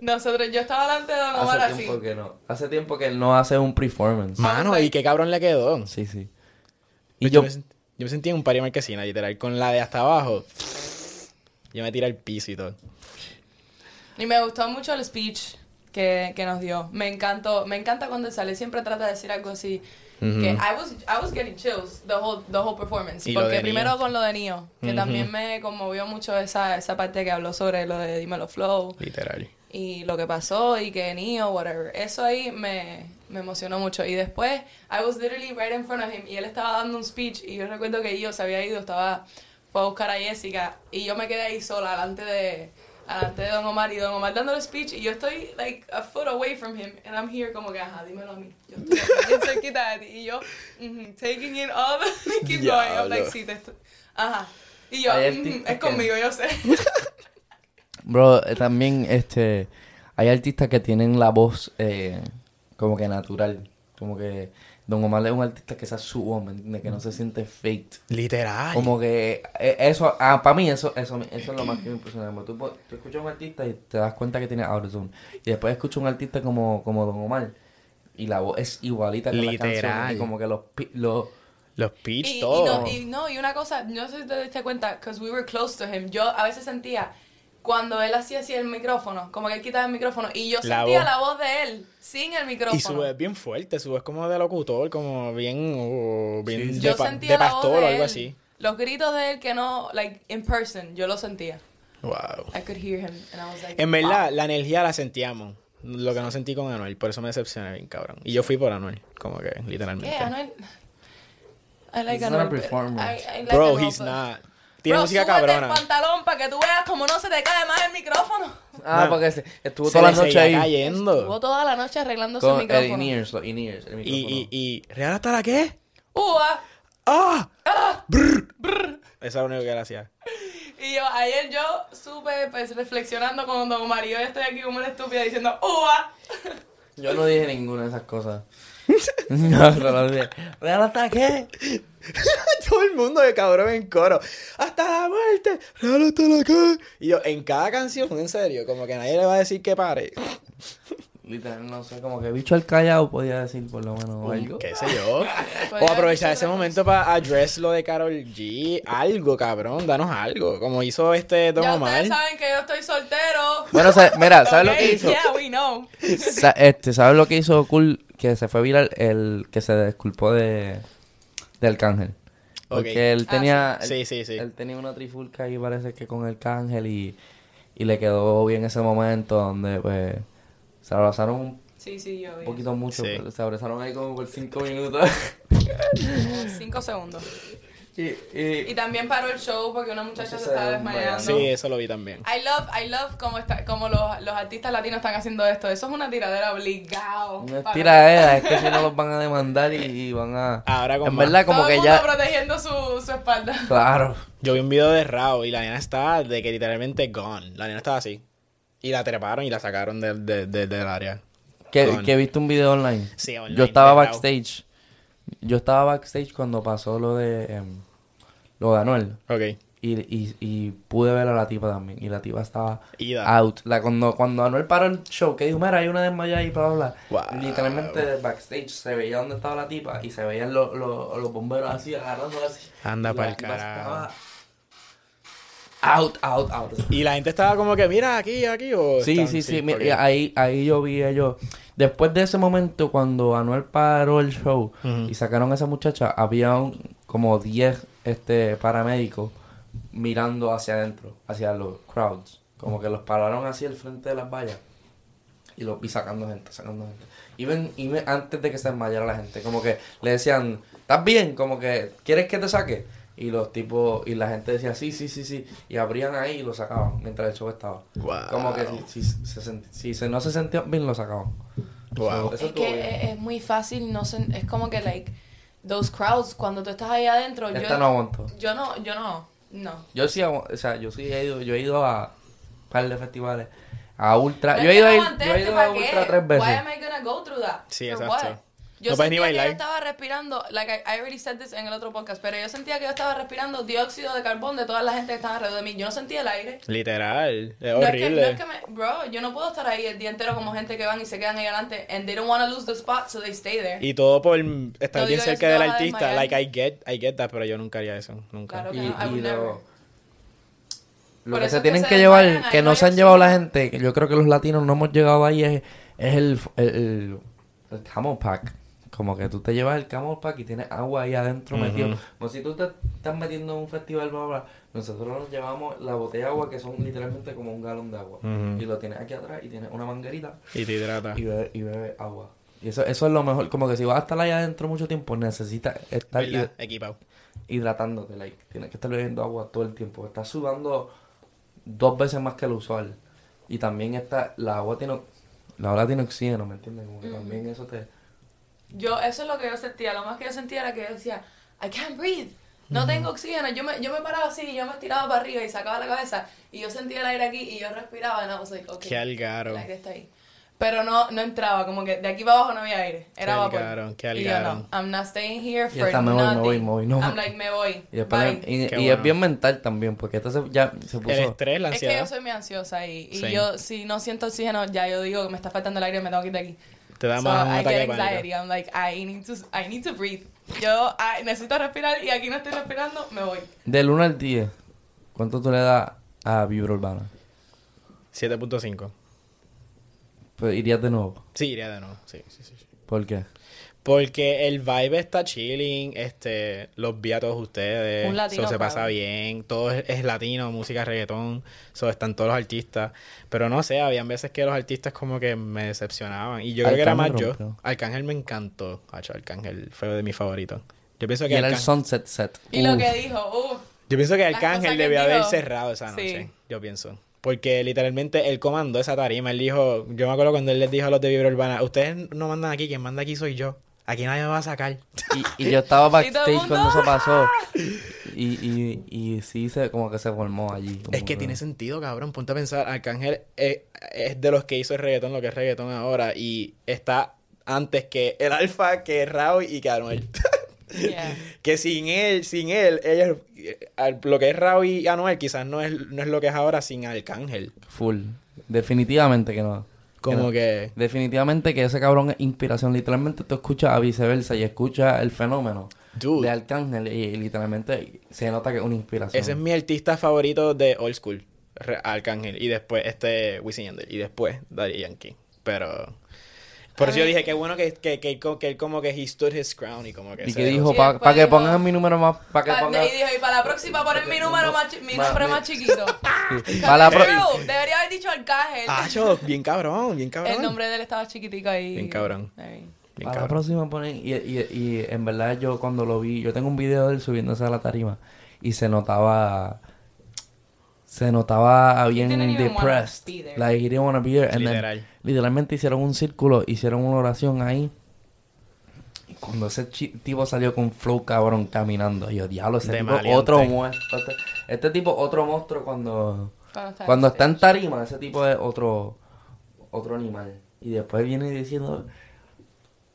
Nosotros, yo estaba delante de Don Omar Hace así. tiempo que no. Hace tiempo que él no hace un performance. Mano, y qué cabrón le quedó. Sí, sí. Y Y yo, yo, me, sent- yo me sentí en un party marquesina, literal, con la de hasta abajo. Yo me tiré al piso y todo. Y me gustó mucho el speech que, que nos dio. Me encantó, me encanta cuando él sale, siempre trata de decir algo así. Que I was, I was getting chills the whole, the whole performance. Y lo Porque de primero con lo de Neo, que también me conmovió mucho esa, esa parte que habló sobre lo de Dímelo Flow Literal. Y lo que pasó y que Neo, whatever. Eso ahí me, me emocionó mucho. Y después, I was literally right in front of him y él estaba dando un speech y yo recuerdo que yo se había ido, estaba, fue a buscar a Jessica y yo me quedé ahí sola delante de, delante de Don Omar y Don Omar dando el speech y yo estoy like a foot away from him and I'm here como que, ajá, dímelo a mí. Yo estoy aquí bien cerquita de ti y yo, ujú, taking it all, keep going. I'm like, sí, te estoy, ajá. Y yo, ujú, artistas es que- conmigo, yo sé. Bro, eh, también este hay artistas que tienen la voz eh, como que natural. Como que Don Omar es un artista que esa es su voz, ¿me entiendes? Que no se siente fake. Literal. Como que eh, eso, ah, para mí eso, eso, eso es lo más que me impresiona. Tú, escuchas a un artista y te das cuenta que tiene autotune. Y después escuchas a un artista como, como Don Omar y la voz es igualita que la Literal. canción. Y como que los, los Los pitch, Y, y todo. no, y no, y una cosa, no sé si te diste cuenta, because we were close to him. Yo a veces sentía cuando él hacía así el micrófono, como que él quitaba el micrófono, y yo La sentía voz. la voz de él sin el micrófono. Y su voz es bien fuerte, su voz es como de locutor, como bien, oh, bien Sí. de, yo pa- sentía de la voz pastor o de algo él. así. Los gritos de él que no, like, in person, yo lo sentía. Wow. I could hear him, and I was like, En verdad, la energía la sentíamos. Lo que no sentí con Anuel, por eso me decepcioné bien, cabrón. Y yo fui por Anuel, como que, literalmente. ¿qué? Anuel? I like He's not a Anuel, performer. I- I like Bro, Anuel, he's but- not. Tiene Bro, música cabrona. el pantalón para que tú veas como no se te cae más el micrófono. Ah, porque se- estuvo Se toda la noche seguía ahí cayendo. Estuvo toda la noche arreglando su con el micrófono. in-ears, los in-ears, el Y, micrófono. y, y, ¿real hasta la qué? Ua. ¡Ah! Brr. Eso era lo único que él hacía. Y yo, ayer yo supe, pues, reflexionando con Don y yo estoy aquí como una estúpida diciendo, ¡Ua! Yo no dije ninguna de esas cosas. no. ¿Real hasta qué? Todo el mundo de cabrón en coro. ¡Hasta la muerte! ¡Real hasta la qué! Y yo, en cada canción, en serio, como que nadie le va a decir que pare. Literal, no sé, como que bicho al callado podía decir por lo menos algo. ¿Qué sé yo? O aprovechar ese momento para address lo de Carol G. Algo, cabrón, danos algo. Como hizo este Don Ya Omar. ustedes saben que yo estoy soltero. Bueno, mira, ¿sabes lo que hizo? Yeah, we know. Sa- este, ¿Sabes lo que hizo Cool? Que se fue viral el que se disculpó de, de Arcángel. Porque él Ah, tenía... sí. él- Sí, sí, sí. Él tenía una trifulca ahí parece que con Arcángel y, y le quedó bien ese momento donde pues se abrazaron un Sí, sí, yo vi. poquito mucho. Sí. pero Se abrazaron ahí como por cinco minutos. Cinco segundos. Y, y- Y también paró el show porque una muchacha se estaba desmayando. Sí, eso lo vi también. I love, I love como, está, como los, los artistas latinos están haciendo esto. Eso es una tiradera obligado. No es Para- tiradera, es que si no los van a demandar y, y van a... Ahora con en más. verdad, como Todo que el mundo ya... protegiendo su, su espalda. Claro. Yo vi un video de Rao y la nena estaba de que literalmente gone. La nena estaba así. Y la treparon y la sacaron de- de- de- del área. Que, que viste un video online. Sí, online, Yo estaba backstage. Yo estaba backstage cuando pasó lo de... em, lo de Anuel. Ok. Y, y, y pude ver a la tipa también. Y la tipa estaba Ida. out. La, cuando, cuando Anuel paró el show, que dijo, mira, hay una desmayada ahí, bla, bla, bla. Wow. Literalmente backstage se veía dónde estaba la tipa y se veían los, los, los bomberos así, agarrándola así. Anda pa'l tipa carajo. estaba Out, out, out. Y la gente estaba como que, mira, aquí, aquí. O Sí, sí, sí. mi- ok. y ahí, ahí yo vi ellos. Después de ese momento, cuando Anuel paró el show y sacaron a esa muchacha, había un- como 10 este, paramédicos mirando hacia adentro, hacia los crowds. Como que los pararon así al frente de las vallas y los vi sacando gente, sacando gente. Y ven antes de que se desmayara la gente, como que le decían, ¿estás bien? Como que, ¿quieres que te saque? Y los tipos, y la gente decía, sí, sí, sí, sí. Y abrían ahí y lo sacaban mientras el show estaba. Wow. Como que si, si, se sent- si se- no se sentía bien, lo sacaban. Wow. So, eso Es que bien. es, es muy fácil, no sé, es como que, like, those crowds, cuando tú estás ahí adentro, Esta yo, no aguantó. yo no, yo no, no. Yo sí, o sea, yo sí he ido, yo he ido a un par de festivales. A Ultra, yo he ido a, yo he ido a. Ultra tres veces. Why am I gonna go through that? Sí, exacto. Yo No puedes ni sentía que yo estaba respirando, like I, I already said this en el otro podcast, pero yo sentía que yo estaba respirando dióxido de carbón de toda la gente que estaba alrededor de mí. Yo no sentía el aire. Literal. Es No es, que, horrible. no es que me, bro, yo no puedo estar ahí el día entero como gente que van y se quedan ahí adelante and they don't want to lose the spot, so they stay there. Y todo por estar No bien digo que cerca del artista. Like, I get, I get that, pero yo nunca haría eso. Nunca. Claro. Y, Okay, I would y never. lo, lo Por que se es que tienen se que llevar, desmayan, que no no se han llevado la gente, que yo creo que los latinos no hemos llegado ahí, es, es el, el, el, el camel pack. Como que tú te llevas el camel pack y tienes agua ahí adentro metido. Como si tú te estás metiendo en un festival, bla, bla, nosotros nos llevamos la botella de agua que son literalmente como un galón de agua. Y lo tienes aquí atrás y tienes una manguerita Y te hidrata. y bebe, y bebe agua. Y eso, eso es lo mejor. Como que si vas a estar ahí adentro mucho tiempo, necesitas estar. Equipado. hidratándote, like, tienes que estar bebiendo agua todo el tiempo. Estás sudando dos veces más que lo usual. Y también está, la agua tiene, la agua tiene oxígeno, ¿me entiendes? Como que también eso te... Yo, eso es lo que yo sentía. Lo más que yo sentía era que yo decía, I can't breathe. No tengo oxígeno. Yo me, yo me paraba así, yo me estiraba para arriba y sacaba la cabeza. Y yo sentía el aire aquí y yo respiraba. Y no, like, okay, Qué algaro. El aire está ahí. Pero no, no entraba, como que de aquí para abajo no había aire. Era Qué vapor. algaro, qué Y yo algaro. no, I'm not staying here Y for hasta me voy, me nothing. voy, me voy, no. I'm like, me voy. Y, después Bye. y, Qué y bueno. es bien mental también, porque esto se, ya se puso... El estrés, la Es que ansiedad. yo soy muy ansiosa y, y Sí. yo, si no siento oxígeno, ya yo digo que me está faltando el aire y me tengo que ir de aquí. Te da So, más un I ataque get anxiety. I'm like, I need to, I need to breathe. Yo I necesito respirar y aquí no estoy respirando, me voy. Del 1 al 10, ¿cuánto tú le das a Vibra Urbana? 7.5. Pues irías de nuevo. Sí, iría de nuevo. Sí, sí, sí. sí. ¿Por qué? Porque el vibe está chilling, este, los vi a todos ustedes, Un latino so, se pasa bien, todo es, es latino, música reggaetón, so, están todos los artistas, pero no sé, habían veces que los artistas como que me decepcionaban, y yo creo que era más yo. Arcángel me encantó, Hacho, Arcángel fue de mis favoritos. Yo pienso Y que era el Arcángel, Sunset Set. Y lo que dijo, uff. yo pienso que Arcángel debió haber dijo. cerrado esa noche, Sí. yo pienso. Porque literalmente él comandó esa tarima, él dijo, yo me acuerdo cuando él les dijo a los de Vibra Urbana, ustedes no mandan aquí, quien manda aquí soy yo, aquí nadie me va a sacar. Y, y yo estaba backstage mundo, cuando eso pasó. Y, y, y sí, se, como que se formó allí. Es que tiene sentido, cabrón. Ponte a pensar, Arcángel es, es de los que hizo el reggaetón, lo que es reggaetón ahora, y está antes que el Alfa, que Raúl y que Anuel. Yeah. que sin él, sin él, ellos, eh, lo que es Raúl y Anuel quizás no es, no es lo que es ahora sin Arcángel. Full. Definitivamente que no. Como que... Definitivamente que ese cabrón es inspiración. Literalmente tú escuchas a viceversa y escuchas el fenómeno Dude, de Arcángel y, literalmente se nota que es una inspiración. ese es mi artista favorito de Old School, Arcángel, y después este Wisin Yandel, y después Daddy Yankee. Pero... Por eso yo dije, qué bueno que, que, que, que él como que he stood his crown y como que... Y que dijo, Sí, para después que pongan mi número más... Para que Pa- pongan... y dijo, y para la próxima ponen mi número más, chi- mi Ma- nombre más chiquito. Para la Debería haber dicho Arcángel. Acho, bien cabrón, bien cabrón. El nombre de él estaba chiquitico ahí. Bien cabrón. Ahí. Bien Para la cabrón. próxima ponen... Y, y, y en verdad yo cuando lo vi... Yo tengo un video de él subiéndose a la tarima. Y se notaba... Se notaba bien depressed. Like he didn't want to be there. And then, Literal. Literalmente hicieron un círculo, hicieron una oración ahí. Y cuando ese tipo salió con flow cabrón caminando, yo, diablo, ese De tipo maleante. otro monstruo. Este, este tipo otro monstruo cuando... Cuando está, Cuando está en tarima, ese tipo es otro, otro animal. Y después viene diciendo,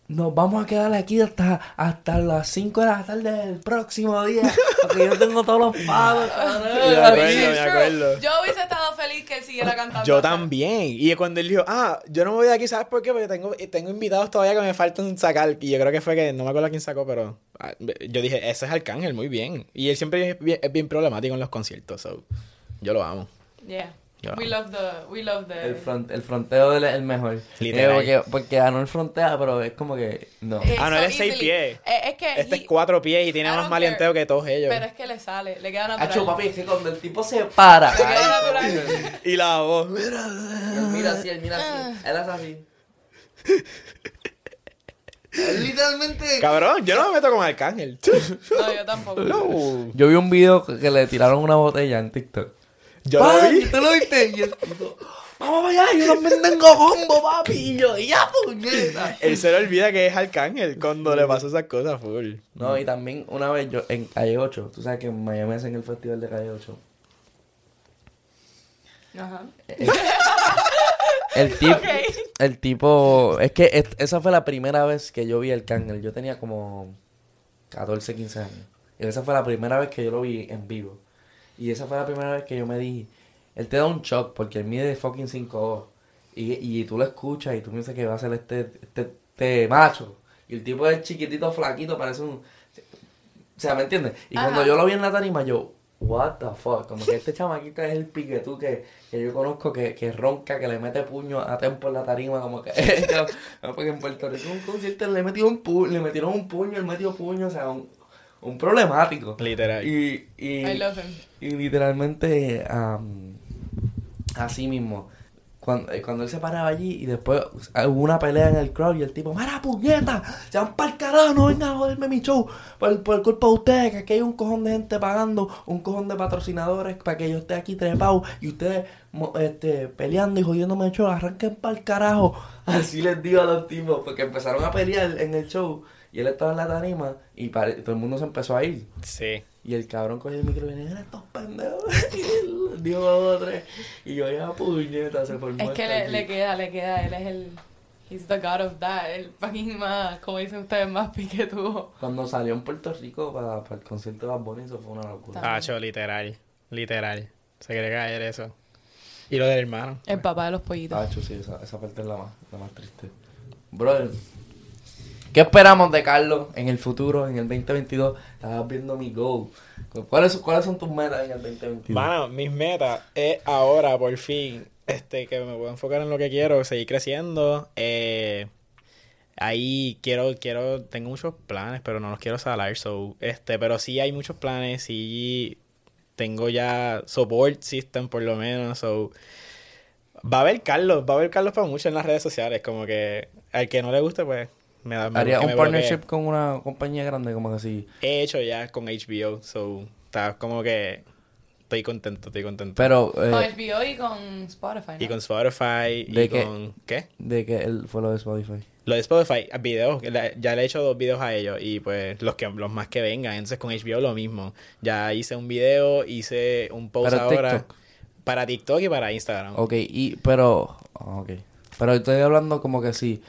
nos vamos a quedar aquí hasta, hasta las 5 de la tarde del próximo día. Porque yo tengo todos los pagos. Me acuerdo, Sí, me true. acuerdo. Yo hubiese estado feliz que él siguiera cantando. Yo también. Y cuando él dijo, ah, yo no me voy de aquí, ¿sabes por qué? Porque tengo, tengo invitados todavía que me faltan sacar. Y yo creo que fue que, no me acuerdo quién sacó, pero ah, yo dije, ese es Arcángel, muy bien. Y él siempre es bien, es bien problemático en los conciertos, so, yo lo amo. Yeah. Yo We love the, we love the. El, front, el fronteo de él es el mejor. Literal. Eh, porque, porque Anuel frontea, pero es como que no. Eh, Ah, no, so él es seis pies. Eh, es que. Este he- es cuatro pies y tiene más care. que todos ellos. Pero es que le sale, le queda natural. Hacho, papi, es que cuando el tipo se para. Le queda natural. Y la voz. Él mira así, él mira Ah. así. Él hace así. Literalmente. Cabrón, yo no me meto con Arcángel. No, yo tampoco. no. Yo vi un video que le tiraron una botella en TikTok. Yo lo vi. ¿Tú lo viste? Y el tipo, vamos para allá, yo también tengo combo, papi. Y yo, ya, puñeta. Él se le olvida que es Arcángel cuando le pasa esas cosas full. No, y también una vez yo en Calle 8, tú sabes que en Miami hacen el festival de Calle 8. Ajá. El tipo, Ok. el tipo, es que es- esa fue la primera vez que yo vi el Kangol. Yo tenía como 14, 15 años. Y esa fue la primera vez que yo lo vi en vivo. Y esa fue la primera vez que yo me di, él te da un shock porque él mide fucking 5 y, y tú lo escuchas y tú piensas que va a ser este, este, este macho. Y el tipo es chiquitito, flaquito, parece un... O sea, ¿me entiendes? Y cuando yo lo vi en la tarima, yo, what the fuck, como que este chamaquito es el piquetú que, que yo conozco, que, que ronca, que le mete puño a tempo en la tarima, como que... porque en Puerto Rico un concierto le, metió un pu le metieron un puño, él metió puño, o sea, un, un problemático. Literal. Y, y, I love him. y literalmente, am, así mismo, cuando, eh, cuando él se paraba allí y después eh, hubo una pelea en el crowd y el tipo, ¡Mara puñeta! ¡Se van para el carajo! ¡No vengan a joderme mi show! Por, por culpa de ustedes, que aquí hay un cojón de gente pagando, un cojón de patrocinadores para que yo esté aquí trepado y ustedes mo- este, peleando y jodiéndome el show, arranquen para el carajo. Así les digo a los tipos, porque empezaron a pelear en el show y él estaba en la tarima y pare- todo el mundo se empezó a ir. Sí. Y el cabrón cogió el micro y venía, estos pendejos. Y él dio dos o tres. Y yo ya puñeta, se formó. Es que le, queda, le queda. Él es el. He's the god of that. El fucking más, como dicen ustedes, más piquetudo. Cuando salió en Puerto Rico para, para el concierto de Bad Bunny, eso fue una locura. Ah. Hacho, literal. Literal. Se quiere caer eso. Y lo del hermano. El papá de los pollitos. Tacho, sí, esa, esa parte es la más, la más triste. Brother, ¿qué esperamos de Carlos en el futuro, en el 2022? Estabas viendo mi goal. ¿Cuáles, ¿Cuáles son tus metas en el 2022? Mano, mis metas es ahora, por fin, este, que me puedo enfocar en lo que quiero, seguir creciendo. Eh, ahí quiero, quiero, tengo muchos planes, pero no los quiero salar, so, este, pero sí hay muchos planes, sí tengo ya support system por lo menos, so, va a haber Carlos, va a haber Carlos para mucho en las redes sociales, como que al que no le guste, pues, me da, me- Haría un me partnership bloquee. con una compañía grande, como que así. He hecho ya con HBO, so, está como que estoy contento, estoy contento. Pero, eh, Con HBO y con Spotify. ¿no? Y con Spotify, ¿De y qué? con... ¿Qué? de que él fue lo de Spotify. Lo de Spotify, videos, la- ya le he hecho dos videos a ellos y pues los que los más que vengan. Entonces con HBO lo mismo. Ya hice un video, hice un post Para ahora TikTok. para TikTok y para Instagram. Ok, y, pero, ah, ok. Pero estoy hablando como que si,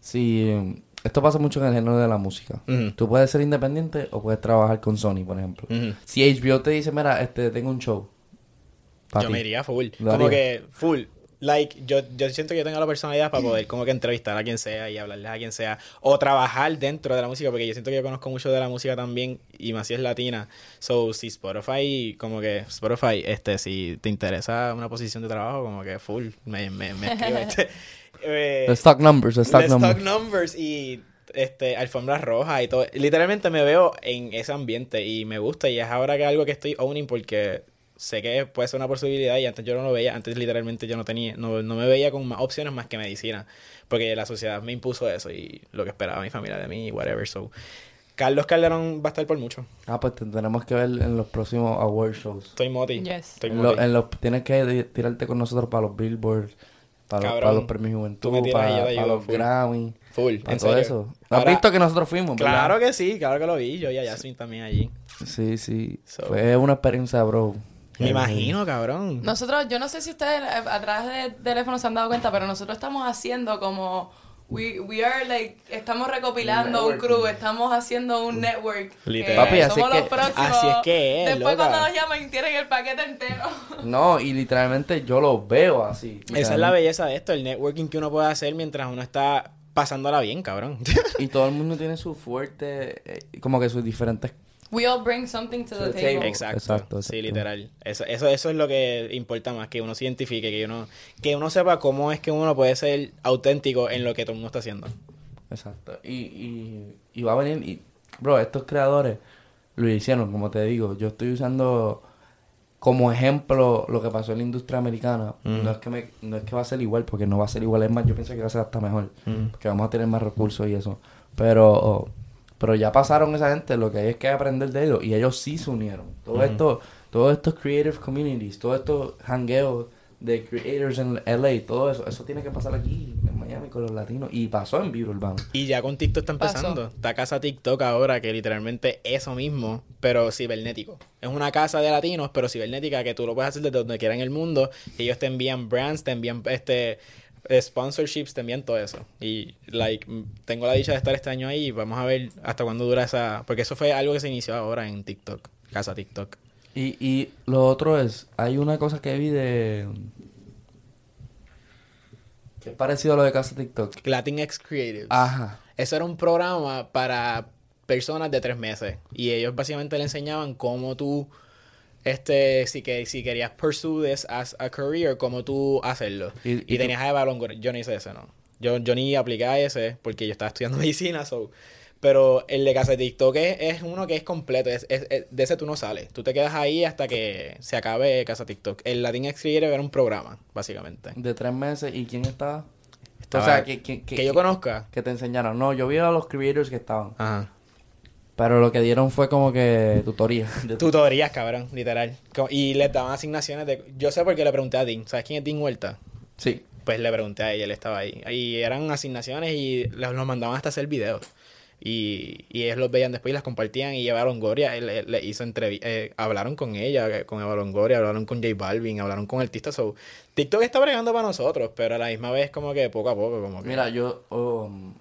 si, esto pasa mucho en el género de la música. Ujú. Tú puedes ser independiente o puedes trabajar con Sony, por ejemplo. Si HBO te dice, mira, este, tengo un show. Yo me iría full. Como que full. Like, yo, yo siento que yo tengo la personalidad para poder como que entrevistar a quien sea y hablarles a quien sea. O trabajar dentro de la música, porque yo siento que yo conozco mucho de la música también, y más si es latina. So, si Spotify, como que Spotify, este, si te interesa una posición de trabajo, como que full, me, me, me escribe. Eh, The stock numbers, the stock the numbers. stock numbers y este alfombras rojas y todo. Literalmente me veo en ese ambiente y me gusta y es ahora que algo que estoy owning porque sé que puede ser una posibilidad y antes yo no lo veía, antes literalmente yo no tenía, no, no me veía con más opciones más que medicina, porque la sociedad me impuso eso y lo que esperaba mi familia de mí, whatever, so Carlos Calderón va a estar por mucho. Ah, pues te- tenemos que ver en los próximos award shows. Estoy moti. Yes. Estoy En, moti. lo- en los, tienes que tirarte con nosotros para los Billboard, para, los, Cabrón, para los premios Juventud, para, para los full. Grammy, Full, para en todo serio. eso. ¿Has Ahora- visto que nosotros fuimos, verdad? Claro que sí, claro que lo vi, yo y a Yasmin también allí. Sí, sí. So- Fue una experiencia, bro. Me imagino, cabrón. Nosotros, yo no sé si ustedes eh, atrás del teléfono se han dado cuenta, pero nosotros estamos haciendo como. We, we are like. Estamos recopilando un crew, estamos haciendo un network. Literal. Papi, así somos es los que- próximos. así es que es, Después loca. cuando nos llaman, tienen el paquete entero. No, y literalmente yo lo veo así. Esa es la belleza de esto, el networking que uno puede hacer mientras uno está pasándola bien, cabrón. Y todo el mundo tiene su fuerte, eh, como que sus diferentes... We all bring something to the To the table. table. Exacto. Exacto, Sí, literal. Eso, eso, eso es lo que importa más, que uno se identifique, que uno, que uno sepa cómo es que uno puede ser auténtico en lo que todo el mundo está haciendo. Exacto. Y, y, y va a venir... Y, bro, estos creadores lo hicieron, como te digo. Yo estoy usando como ejemplo lo que pasó en la industria americana. Mm. No, es que me, no es que va a ser igual, porque no va a ser igual. Es más, yo pienso que va a ser hasta mejor. Mm. Porque vamos a tener más recursos y eso. Pero... Pero ya pasaron esa gente, lo que hay es que aprender de ellos. Y ellos sí se unieron. Todo esto, todos estos creative communities, todos estos hangueos de creators en LA, todo eso, eso tiene que pasar aquí en Miami con los latinos. Y pasó en Vivo Urbano. Y ya con TikTok está empezando. Pasó. Está casa TikTok ahora, que literalmente eso mismo, pero cibernético. Es una casa de latinos, pero cibernética, que tú lo puedes hacer desde donde quiera en el mundo. Y ellos te envían brands, te envían este sponsorships, envían todo eso. Y, like, tengo la dicha de estar este año ahí y vamos a ver hasta cuándo dura esa... Porque eso fue algo que se inició ahora en TikTok, casa TikTok. Y, y lo otro es, hay una cosa que vi de... que es parecido a lo de Casa TikTok. Latinx Creatives. Ajá. Eso era un programa para personas de tres meses. Y ellos básicamente le enseñaban cómo tú, este, si, que, si querías pursue this as a career, cómo tú hacerlo. Y- Y, tenías a Evalon Yo no hice ese, no. Yo, yo ni apliqué a ese porque yo estaba estudiando medicina, so. Pero el de casa de TikTok es, es uno que es completo. Es, es- de ese tú no sales. Tú te quedas ahí hasta que se acabe casa TikTok. El Latinx Creative era un programa, básicamente. De tres meses. ¿Y quién estaba? Estaba- o sea, que, que, que yo conozca. Que te enseñaron. No, yo vi a los creators que estaban. Ajá. Pero lo que dieron fue como que tutoría. De- Tutorías, cabrón, literal. Y les daban asignaciones de... Yo sé por qué le pregunté a Dean. ¿Sabes quién es Dean Huerta? Sí. Pues le pregunté a ella, él estaba ahí. Y eran asignaciones y los, los mandaban hasta hacer videos. Y, y ellos los veían después y las compartían y Eva Longoria él- él le hizo entrevistas, hablaron con ella, eh, con Eva Longoria, hablaron con J Balvin, hablaron con artistas. So, TikTok está bregando para nosotros, pero a la misma vez como que poco a poco, como que... Mira, yo... um,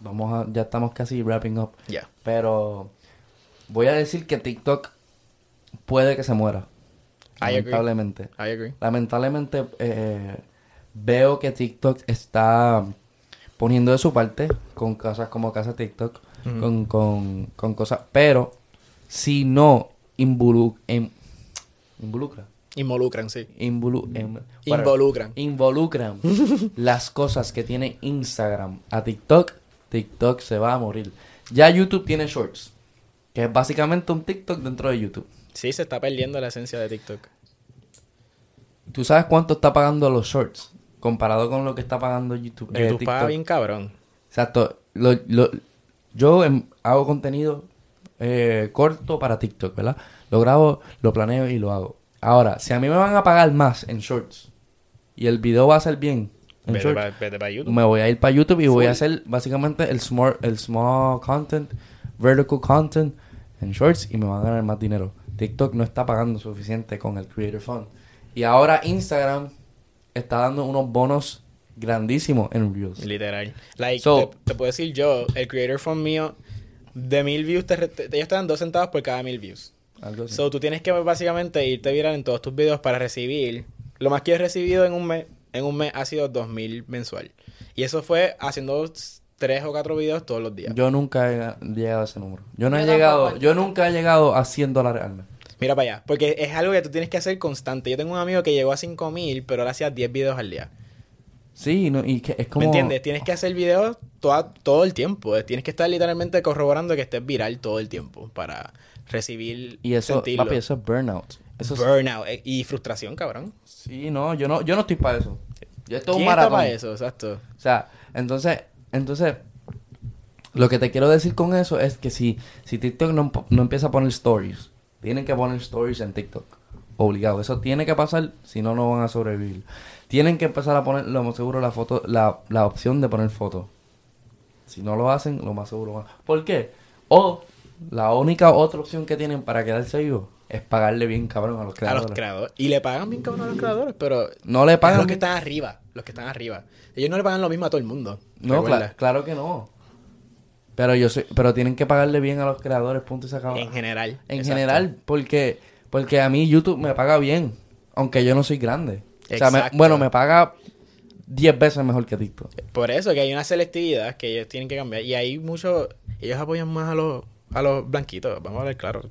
vamos a... Ya estamos casi wrapping up. Pero... Voy a decir que TikTok puede que se muera. I agree. lamentablemente. I agree. Lamentablemente eh, veo que TikTok está poniendo de su parte con cosas como Casa TikTok, con, con, con cosas, pero si no involu- em- involucra, Involucran, sí. involu- em- Involucran. involucran las cosas que tiene Instagram a TikTok, TikTok se va a morir. Ya YouTube tiene Shorts, que es básicamente un TikTok dentro de YouTube. Sí, se está perdiendo la esencia de TikTok. ¿Tú sabes cuánto está pagando los Shorts comparado con lo que está pagando YouTube? eh, YouTube paga TikTok? bien cabrón. Exacto. Lo- lo- yo em, hago contenido eh, corto para TikTok, ¿verdad? Lo grabo, lo planeo y lo hago. Ahora, si a mí me van a pagar más en shorts y el video va a ser bien en Vete shorts, pa- vete pa' YouTube. me voy a ir para YouTube y voy a hacer básicamente el small, el small content, vertical content en shorts y me van a ganar más dinero. TikTok no está pagando suficiente con el Creator Fund. Y ahora Instagram está dando unos bonos grandísimos en Reels. Literal. Like, So- te, te puedo decir yo, el creator fund mío, de mil views, te, re- te- ellos te dan dos centavos por cada mil views. Algo así. So, tú tienes que básicamente irte viral en todos tus videos para recibir. Lo más que he recibido en un mes, en un mes ha sido dos mil mensual. Y eso fue haciendo tres o cuatro videos todos los días. Yo nunca he ga- llegado a ese número. Yo no Yo he llegado, yo nunca he llegado a 100 dólares al mes. Mira para allá. Porque es algo que tú tienes que hacer constante. Yo tengo un amigo que llegó a cinco mil, pero ahora hacía 10 videos al día. Sí, no, y que es como... ¿Me entiendes? Tienes que hacer videos toda- todo el tiempo. Tienes que estar literalmente corroborando que estés viral todo el tiempo para recibir, Y eso, sentirlo. papi, eso es burnout. Eso es- Burnout eh, y frustración, cabrón. Sí, no, yo no, yo no estoy para eso. Yo estoy un ¿Quién está maratón. para eso? Exacto. O sea, entonces, entonces, lo que te quiero decir con eso es que si, si TikTok no, no empieza a poner stories, tienen que poner stories en TikTok. Obligado. Eso tiene que pasar, si no, no van a sobrevivir. Tienen que empezar a poner, lo más seguro, la foto, la, la opción de poner fotos. Si no lo hacen, lo más seguro van. ¿Por qué? O la única otra opción que tienen para quedarse vivos es pagarle bien cabrón a los A creadores. los creadores. Y le pagan bien cabrón a los creadores, pero... No le a pagan los que están arriba. Los que están arriba. Ellos no le pagan lo mismo a todo el mundo. No, cla- claro que no. Pero yo soy, pero tienen que pagarle bien a los creadores, punto y se acaba. En general. En Exacto. general, porque, porque a mí YouTube me paga bien, aunque yo no soy grande. O sea, me- Exacto. bueno, me paga 10 veces mejor que TikTok. Por eso que hay una selectividad que ellos tienen que cambiar. Y hay muchos... Ellos apoyan más a los, a los blanquitos. Vamos a ver claro.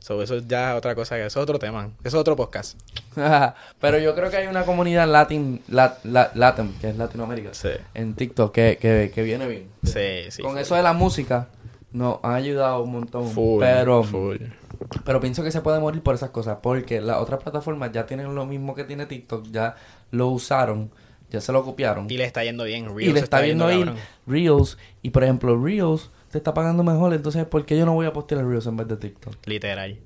So, eso es ya otra cosa. Es otro tema. Eso es otro podcast. pero yo creo que hay una comunidad latin, lat, la- latin, que es Latinoamérica, Sí. en TikTok, que, que, que viene bien. Sí, sí. Con full. eso de la música, nos ha ayudado un montón. Full, pero, full. Pero pienso que se puede morir por esas cosas, porque las otras plataformas ya tienen lo mismo que tiene TikTok, ya lo usaron, ya se lo copiaron. Y le está yendo bien. y Reels le está está viendo ahí cabrón. Reels. Y por ejemplo, Reels te está pagando mejor, entonces ¿por qué yo no voy a postear el Reels en vez de TikTok? Literal.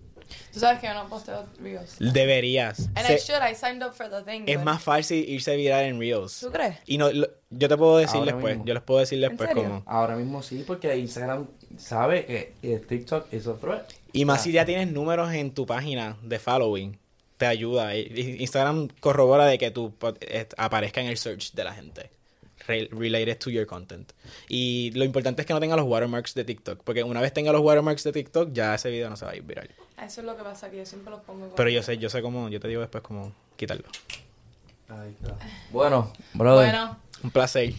Tú sabes que yo no posteo reels. Deberías. And Se- I should. I signed up for the thing. es but- más fácil irse viral en Reels. ¿Tú crees? Y no, lo- yo te puedo decir Ahora después. mismo. Yo les puedo decir ¿En después cómo. Ahora mismo sí, porque Instagram sabe que TikTok es a threat. Y más Ah. si ya tienes números en tu página de following. te ayuda. Instagram corrobora de que tú eh, aparezca en el search de la gente. Re- Related to your content. Y lo importante es que no tenga los watermarks de TikTok. Porque una vez tenga los watermarks de TikTok, ya ese video no se va a ir viral. Eso es lo que pasa, que yo siempre los pongo con- Pero yo sé, yo sé cómo, yo te digo después cómo quitarlo. Ahí está. Bueno, brother. Bueno, Un placer.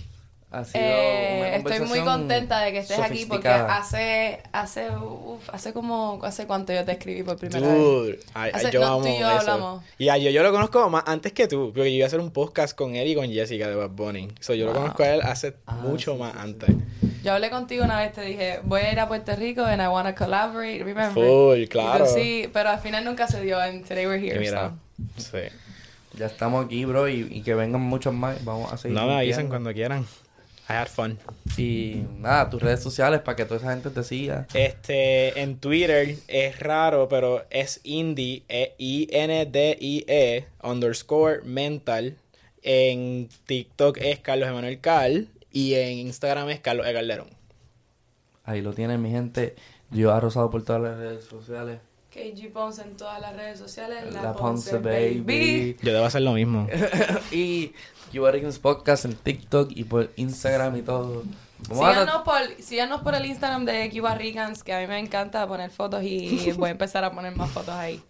Ha sido eh, una estoy muy contenta de que estés aquí porque hace, hace, uf, hace como, hace cuánto yo te escribí por primera vez. Dude, ay, ay, Hace- yo no, amo tú y yo eso. hablamos. Y a yo, yo lo conozco más antes que tú, porque yo iba a hacer un podcast con él y con Jessica de Bad Bunny. So, yo lo conozco a él hace Ah, mucho sí, más sí, sí. antes. Yo hablé contigo una vez, te dije, voy a ir a Puerto Rico and I wanna collaborate, remember? Full, Y tú, claro. sí, pero al final nunca se dio and today we're Y here, mira, so. sí. Ya estamos aquí, bro, y, y que vengan muchos más. Vamos a seguir. No me avisen limpiando. cuando quieran. I had fun. Y nada, tus redes sociales para que toda esa gente te siga. Este, en Twitter es raro, pero es indie, e I-N-D-I-E, underscore mental. En TikTok es Carlos Emanuel Cal. Y en Instagram es Carlos E. Calderón. Ahí lo tienen, mi gente. Yo he rosado por todas las redes sociales. KG Ponce en todas las redes sociales, La, La Ponce, Ponce Baby. Baby. Yo debo hacer lo mismo. y Yubarikins Podcast en TikTok y por Instagram y todo. Síganos por, síganos por el Instagram de Cuba Ricans, que a mí me encanta poner fotos y voy a empezar a poner más fotos ahí.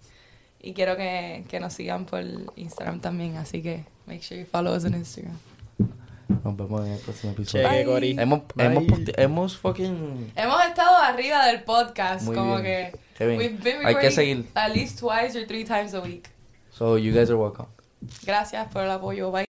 Y quiero que, que nos sigan por Instagram también, así que make sure you follow us on Instagram. Nos vemos en el próximo episodio. Cheque. Hemos, Bye. hemos, hemos fucking. Hemos estado arriba del podcast, Muy como bien. que we've been Hay que recording seguir. at least twice or three times a week. So, you guys are welcome. Gracias por el apoyo, bye.